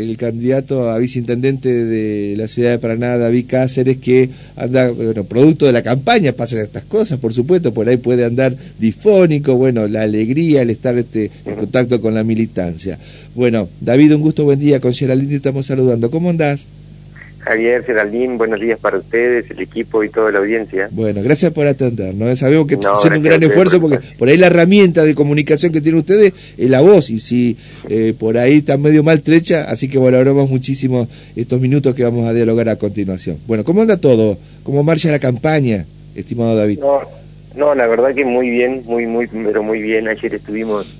el candidato a viceintendente de la ciudad de Paraná, David Cáceres, que anda, bueno, producto de la campaña, pasan estas cosas, por supuesto, por ahí puede andar difónico, bueno, la alegría, el estar este, en contacto con la militancia. Bueno, David, un gusto, buen día, con Geraldine te estamos saludando. ¿Cómo andás? Javier, Geraldín, buenos días para ustedes, el equipo y toda la audiencia. Bueno, gracias por atendernos. Sabemos que hacen un gran esfuerzo porque por ahí la herramienta de comunicación que tienen ustedes es la voz y si eh, por ahí está medio maltrecha, así que valoramos muchísimo estos minutos que vamos a dialogar a continuación. Bueno, ¿cómo anda todo? ¿Cómo marcha la campaña, estimado David? No, no, la verdad que muy bien, muy, muy, pero muy bien. Ayer estuvimos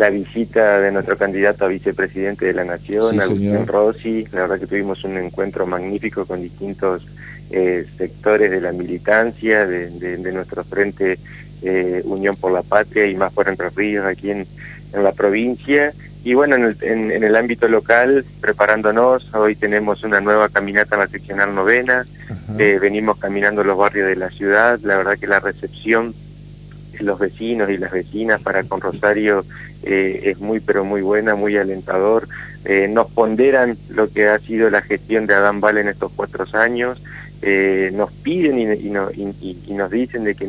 la visita de nuestro candidato a vicepresidente de la Nación, Agustín Rossi. La verdad que tuvimos un encuentro magnífico con distintos eh, sectores de la militancia, de, nuestro frente eh, Unión por la Patria y más por Entre Ríos aquí en, la provincia. Y bueno, en el, en, el ámbito local, preparándonos, hoy tenemos una nueva caminata en la seccional novena, eh, venimos caminando los barrios de la ciudad, la verdad que la recepción los vecinos y las vecinas para con Rosario eh, es muy pero muy buena, muy alentador. Eh, nos ponderan lo que ha sido la gestión de Adán Val en estos cuatro años, eh, nos piden y, y, nos dicen de que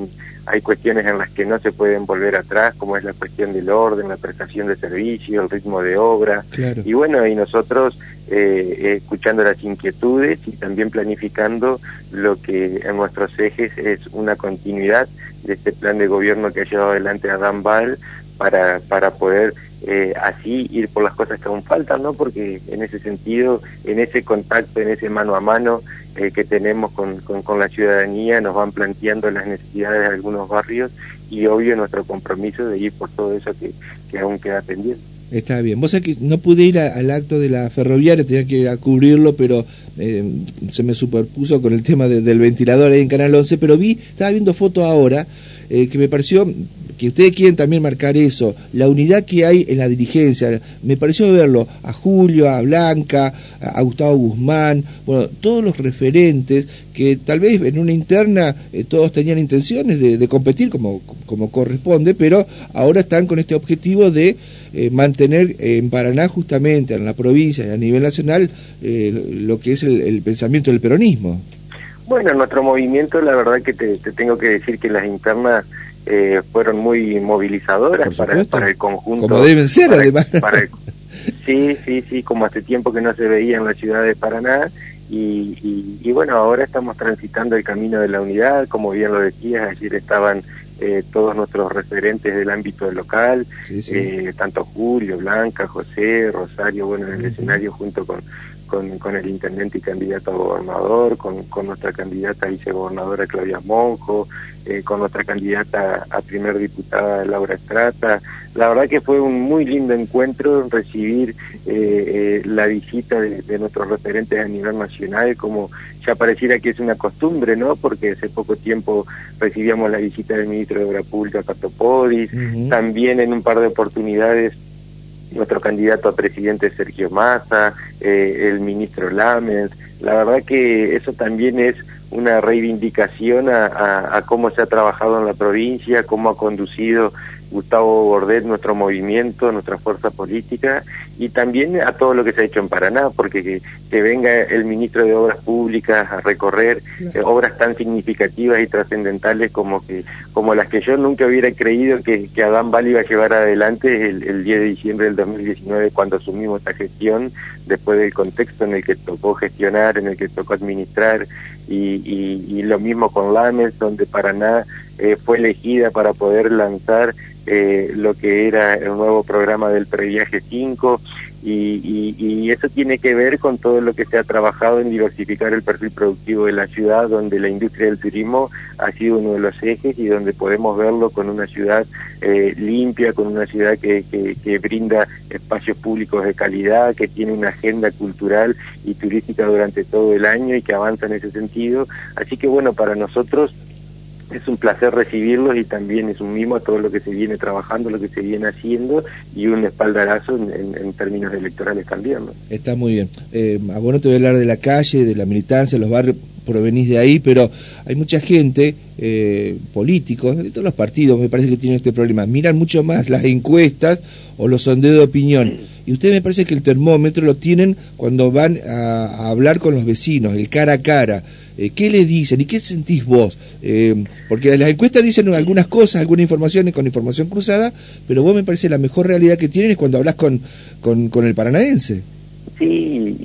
hay cuestiones en las que no se pueden volver atrás, como es la cuestión del orden, la prestación de servicio, el ritmo de obra. Y bueno, y nosotros escuchando las inquietudes y también planificando lo que en nuestros ejes es una continuidad de este plan de gobierno que ha llevado adelante Adán Val para, para poder eh, así ir por las cosas que aún faltan, ¿no? Porque en ese sentido, en ese contacto, en ese mano a mano eh, que tenemos con, con, la ciudadanía, nos van planteando las necesidades de algunos barrios y obvio nuestro compromiso de ir por todo eso que, que aún queda pendiente. Está bien. Vos sabés que no pude ir al acto de la ferroviaria, tenía que ir a cubrirlo, pero eh, se me superpuso con el tema del ventilador ahí en Canal 11, pero vi, estaba viendo fotos ahora, eh, que me pareció que ustedes quieren también marcar eso, la unidad que hay en la dirigencia. Me pareció verlo a Julio, a Blanca, a Gustavo Guzmán, bueno, todos los referentes que tal vez en una interna eh, todos tenían intenciones de, competir como, como corresponde, pero ahora están con este objetivo de eh, mantener en Paraná justamente, en la provincia y a nivel nacional, eh, lo que es el, pensamiento del peronismo. Bueno, nuestro movimiento, la verdad que te tengo que decir que las internas eh, fueron muy movilizadoras para, para el conjunto. Como deben ser, además. sí, sí, sí, como hace tiempo que no se veía en la ciudad de Paraná. Y, y, bueno, ahora estamos transitando el camino de la unidad, como bien lo decías, ayer estaban eh, todos nuestros referentes del ámbito local, Eh, tanto Julio, Blanca, José, Rosario, bueno, en el escenario junto con, con, con, el intendente y candidato a gobernador, con, con nuestra candidata a vicegobernadora Claudia Monjo, eh, con nuestra candidata a primer diputada Laura Estrata. La verdad que fue un muy lindo encuentro recibir eh, eh, la visita de, nuestros referentes a nivel nacional, como ya pareciera que es una costumbre, ¿no? Porque hace poco tiempo recibíamos la visita del ministro de Obra Pública, Pato Podis, también en un par de oportunidades nuestro candidato a presidente Sergio Massa, eh, el ministro Lames. La verdad que eso también es una reivindicación a, a, cómo se ha trabajado en la provincia, cómo ha conducido Gustavo Bordet nuestro movimiento, nuestra fuerza política y también a todo lo que se ha hecho en Paraná, porque que, venga el ministro de Obras Públicas a recorrer eh, obras tan significativas y trascendentales como que como las que yo nunca hubiera creído que, que Adán Val iba a llevar adelante el, el 10 de diciembre del 2019 cuando asumimos esta gestión, después del contexto en el que tocó gestionar, en el que tocó administrar y, y, lo mismo con Lames, donde Paraná eh, fue elegida para poder lanzar eh, lo que era el nuevo programa del Previaje 5 y, y, eso tiene que ver con todo lo que se ha trabajado en diversificar el perfil productivo de la ciudad, donde la industria del turismo ha sido uno de los ejes y donde podemos verlo con una ciudad eh, limpia, con una ciudad que, que, que brinda espacios públicos de calidad, que tiene una agenda cultural y turística durante todo el año y que avanza en ese sentido. Así que bueno, para nosotros es un placer recibirlos y también es un mimo a todo lo que se viene trabajando, lo que se viene haciendo y un espaldarazo en, términos electorales también. Está muy bien. Eh, a vos no te voy a hablar de la calle, de la militancia, los barrios, provenís de ahí, pero hay mucha gente, eh, políticos, de todos los partidos, me parece que tienen este problema. Miran mucho más las encuestas o los sondeos de opinión. Y ustedes me parece que el termómetro lo tienen cuando van a, hablar con los vecinos, el cara a cara. Eh, ¿Qué le dicen y qué sentís vos? Eh, porque las encuestas dicen algunas cosas, algunas informaciones con información cruzada, pero vos me parece la mejor realidad que tienen es cuando hablas con, con, con el paranaense. Sí,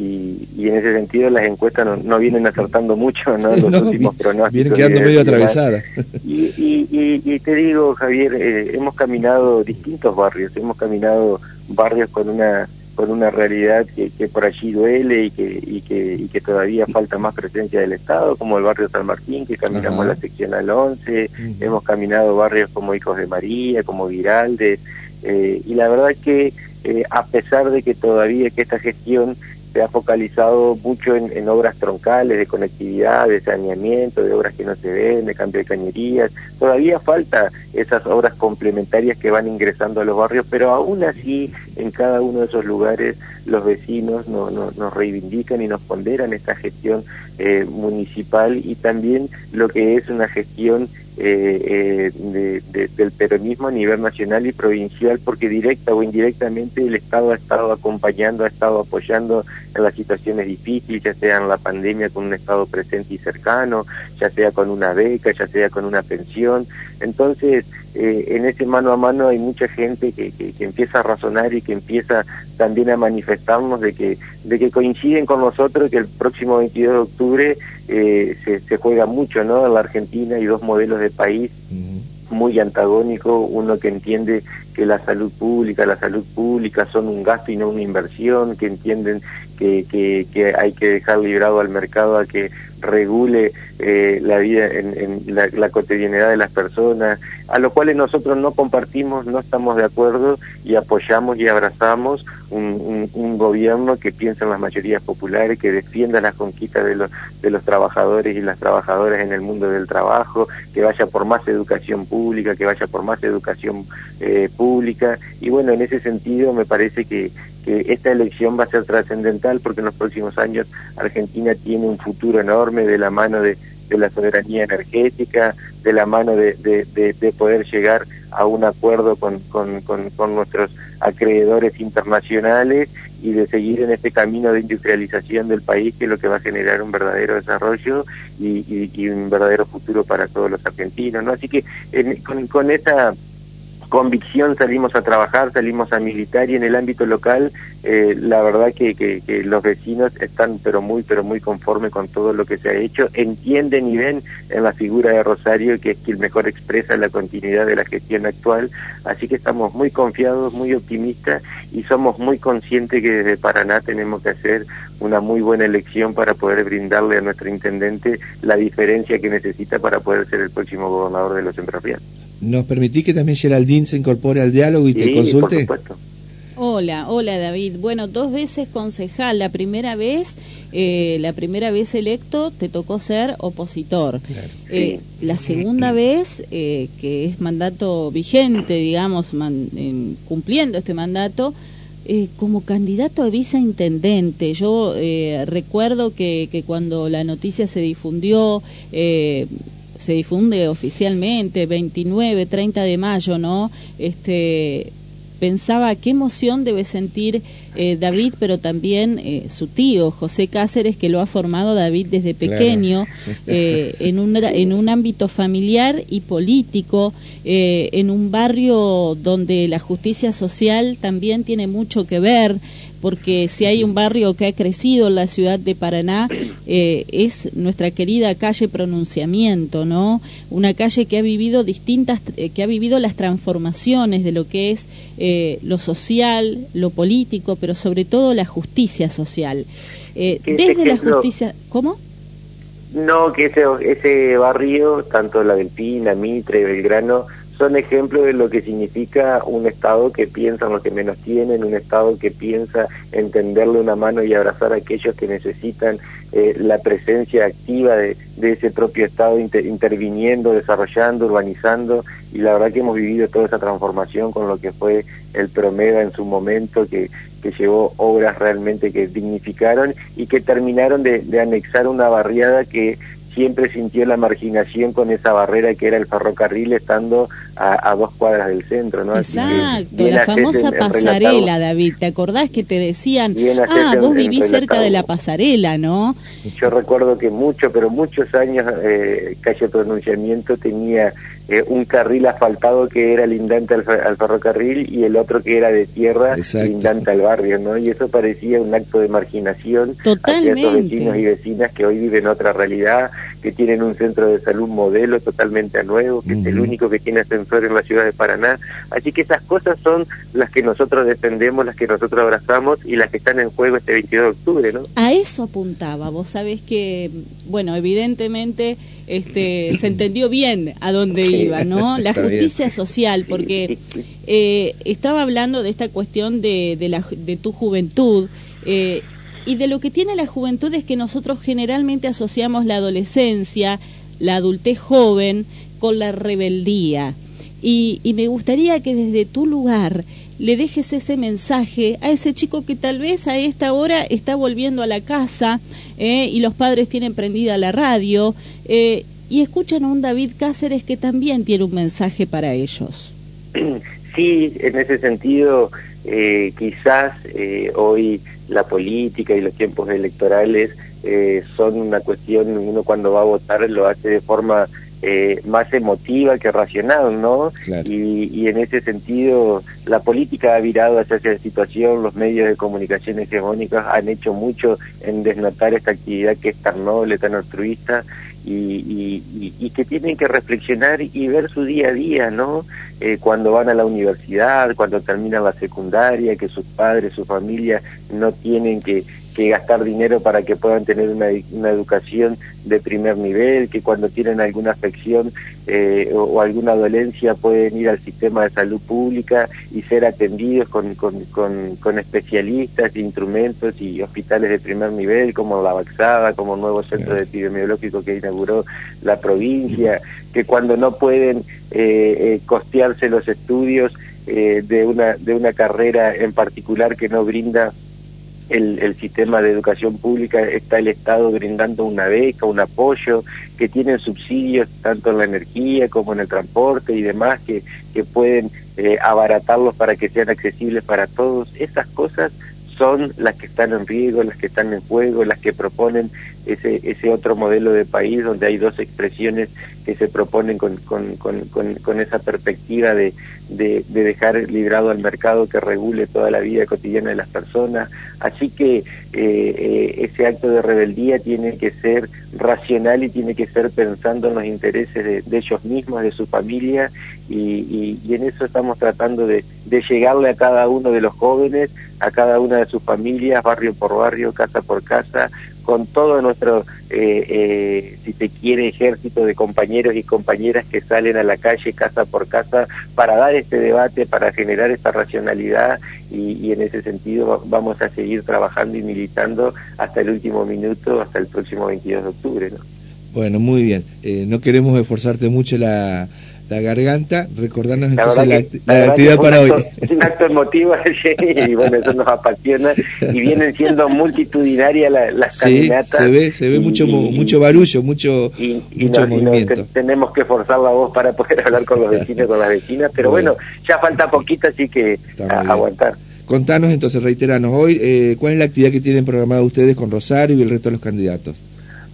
y, en ese sentido las encuestas no, vienen acertando mucho, ¿no? Los últimos pronósticos. Vienen quedando medio atravesadas. Y, te digo, Javier, eh, hemos caminado distintos barrios, hemos caminado barrios con una con una realidad que, por allí duele y que, y que, y que todavía falta más presencia del Estado, como el barrio San Martín, que caminamos la sección al 11, hemos caminado barrios como Hijos de María, como Giraldes, eh, y la verdad que eh, a pesar de que todavía que esta gestión se ha focalizado mucho en, obras troncales de conectividad, de saneamiento, de obras que no se ven, de cambio de cañerías. Todavía falta esas obras complementarias que van ingresando a los barrios, pero aún así en cada uno de esos lugares los vecinos no, nos reivindican y nos ponderan esta gestión eh, municipal y también lo que es una gestión eh, eh, del peronismo a nivel nacional y provincial, porque directa o indirectamente el Estado ha estado acompañando, ha estado apoyando en las situaciones difíciles, ya sea en la pandemia con un Estado presente y cercano, ya sea con una beca, ya sea con una pensión. Entonces, eh, en ese mano a mano hay mucha gente que, que, empieza a razonar y que empieza también a manifestarnos de que, de que coinciden con nosotros que el próximo 22 de octubre eh, se, se, juega mucho ¿no? en la Argentina y dos modelos de país muy antagónicos, uno que entiende que la salud pública, la salud pública son un gasto y no una inversión, que entienden que, que, que hay que dejar librado al mercado a que regule eh, la vida en, la, cotidianidad de las personas, a lo cual nosotros no compartimos, no estamos de acuerdo y apoyamos y abrazamos un, gobierno que piensa en las mayorías populares, que defienda las conquistas de los, los trabajadores y las trabajadoras en el mundo del trabajo, que vaya por más educación pública, que vaya por más educación eh, pública. Y bueno, en ese sentido me parece que esta elección va a ser trascendental porque en los próximos años Argentina tiene un futuro enorme de la mano de, la soberanía energética, de la mano de, de, poder llegar a un acuerdo con, nuestros acreedores internacionales y de seguir en este camino de industrialización del país que es lo que va a generar un verdadero desarrollo y, y, un verdadero futuro para todos los argentinos. ¿no? Así que con, con esa convicción salimos a trabajar, salimos a militar y en el ámbito local eh, la verdad que, los vecinos están pero muy pero muy conformes con todo lo que se ha hecho, entienden y ven en la figura de Rosario que es quien mejor expresa la continuidad de la gestión actual, así que estamos muy confiados, muy optimistas y somos muy conscientes que desde Paraná tenemos que hacer una muy buena elección para poder brindarle a nuestro intendente la diferencia que necesita para poder ser el próximo gobernador de los Entrerrianos. ¿Nos permitís que también Geraldine se incorpore al diálogo y te consulte? Hola, hola David. Bueno, dos veces concejal. La primera vez, eh, la primera vez electo, te tocó ser opositor. Eh, la segunda vez, eh, que es mandato vigente, digamos, cumpliendo este mandato, como candidato a viceintendente. Yo recuerdo que, que, cuando la noticia se difundió, se difunde oficialmente, 29, 30 de mayo, ¿no? Este, pensaba qué emoción debe sentir eh, David, pero también eh, su tío, José Cáceres, que lo ha formado David desde pequeño, eh, en, un, en un ámbito familiar y político, en un barrio donde la justicia social también tiene mucho que ver porque si hay un barrio que ha crecido en la ciudad de Paraná, eh, es nuestra querida calle Pronunciamiento, ¿no? Una calle que ha vivido distintas, eh, que ha vivido las transformaciones de lo que es eh, lo social, lo político, pero sobre todo la justicia social. desde la justicia, ¿cómo? No, que ese, ese barrio, tanto la del Pina, Mitre, Belgrano, son ejemplos de lo que significa un Estado que piensa en los que menos tienen, un Estado que piensa en tenderle una mano y abrazar a aquellos que necesitan eh, la presencia activa de, ese propio Estado interviniendo, desarrollando, urbanizando, y la verdad que hemos vivido toda esa transformación con lo que fue el Promeda en su momento, que, que llevó obras realmente que dignificaron y que terminaron de, de anexar una barriada que siempre sintió la marginación con esa barrera que era el ferrocarril estando a, dos cuadras del centro, ¿no? Exacto, la famosa pasarela, David. ¿Te acordás que te decían, ah, vos vivís cerca de la pasarela, ¿no? Yo recuerdo que mucho, pero muchos años, eh, calle pronunciamiento tenía eh, un carril asfaltado que era lindante al, ferrocarril y el otro que era de tierra lindante al barrio, ¿no? Y eso parecía un acto de marginación Totalmente. hacia esos vecinos y vecinas que hoy viven otra realidad, que tienen un centro de salud modelo totalmente nuevo, que es el único que tiene ascensor en la ciudad de Paraná. Así que esas cosas son las que nosotros defendemos, las que nosotros abrazamos y las que están en juego este 22 de octubre, ¿no? A eso apuntaba. Vos sabés que, bueno, evidentemente este, se entendió bien a dónde iba, ¿no? La justicia social, porque eh, estaba hablando de esta cuestión de, de, la, de tu juventud. Eh, y de lo que tiene la juventud es que nosotros generalmente asociamos la adolescencia, la adultez joven, con la rebeldía. Y, y me gustaría que desde tu lugar le dejes ese mensaje a ese chico que tal vez a esta hora está volviendo a la casa eh, y los padres tienen prendida la radio eh, y escuchan a un David Cáceres que también tiene un mensaje para ellos. Sí, en ese sentido, eh, quizás hoy la política y los tiempos electorales son una cuestión, uno cuando va a votar lo hace de forma eh, más emotiva que racional, ¿no? Y, en ese sentido, la política ha virado hacia esa situación, los medios de comunicación hegemónicos han hecho mucho en desnotar esta actividad que es tan noble, tan altruista, y, y, que tienen que reflexionar y ver su día a día, ¿no? Eh, cuando van a la universidad, cuando terminan la secundaria, que sus padres, su familia no tienen que que gastar dinero para que puedan tener una, una educación de primer nivel, que cuando tienen alguna afección eh, o, alguna dolencia pueden ir al sistema de salud pública y ser atendidos con, con, con, especialistas, instrumentos y hospitales de primer nivel, como la Baxada, como el nuevo centro epidemiológico que inauguró la provincia, que cuando no pueden eh, eh, costearse los estudios de, una, de una carrera en particular que no brinda el, el, sistema de educación pública está el Estado brindando una beca, un apoyo, que tienen subsidios tanto en la energía como en el transporte y demás, que, que pueden eh, abaratarlos para que sean accesibles para todos. Esas cosas son las que están en riesgo, las que están en juego, las que proponen ese, ese otro modelo de país donde hay dos expresiones que se proponen con, con, con, con esa perspectiva de, de, de, dejar librado al mercado que regule toda la vida cotidiana de las personas. Así que eh, eh, ese acto de rebeldía tiene que ser racional y tiene que ser pensando en los intereses de, ellos mismos, de su familia, y, en eso estamos tratando de llegarle a cada uno de los jóvenes, a cada una de sus familias, barrio por barrio, casa por casa, con todo nuestro, eh, eh, si se quiere, ejército de compañeros y compañeras que salen a la calle casa por casa para dar este debate, para generar esta racionalidad y, en ese sentido vamos a seguir trabajando y militando hasta el último minuto, hasta el próximo 22 de octubre. ¿no? Bueno, muy bien. Eh, no queremos esforzarte mucho la la garganta, recordarnos entonces la, actividad para hoy. un acto emotivo y bueno, eso nos apasiona y vienen siendo multitudinarias las caminatas. Se ve, se ve mucho mucho barullo, mucho, mucho movimiento. tenemos que forzar la voz para poder hablar con los vecinos, con las vecinas, pero bueno, ya falta poquito, así que aguantar. Contanos entonces, reiteranos, hoy, eh, ¿cuál es la actividad que tienen programada ustedes con Rosario y el resto de los candidatos?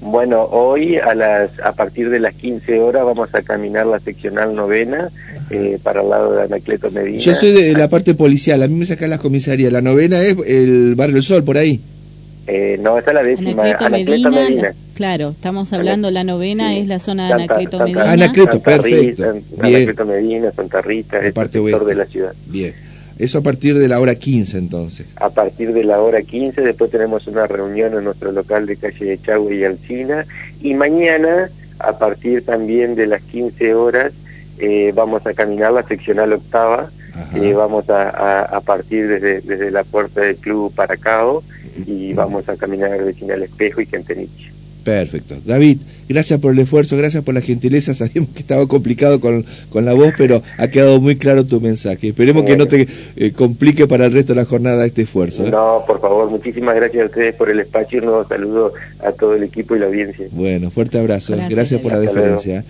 Bueno, hoy a las a partir de las 15 horas vamos a caminar la seccional novena eh, para el lado de Anacleto Medina. Yo soy de la parte policial, a mí me sacan las comisarías. La novena es el Barrio del Sol, por ahí. Eh, no, esa es la décima, Anacleto, Medina, Claro, estamos hablando, la novena es la zona de Anacleto Medina. Anacleto, perfecto. Anacleto Medina, Santa Rita, el parte sector de la ciudad. Bien. Eso a partir de la hora 15 entonces. A partir de la hora 15, después tenemos una reunión en nuestro local de calle de Chagüe y Alcina. Y mañana, a partir también de las 15 horas, eh, vamos a caminar la seccional octava. Eh, vamos a, a, partir desde, desde la puerta del club Paracao y vamos a caminar vecinal Espejo y Quentenich. Perfecto. David, gracias por el esfuerzo, gracias por la gentileza. Sabemos que estaba complicado con, con la voz, pero ha quedado muy claro tu mensaje. Esperemos que no te eh, complique para el resto de la jornada este esfuerzo. ¿eh? No, por favor, muchísimas gracias a ustedes por el espacio. Un nuevo saludo a todo el equipo y la audiencia. Bueno, fuerte abrazo. Gracias, por la deferencia.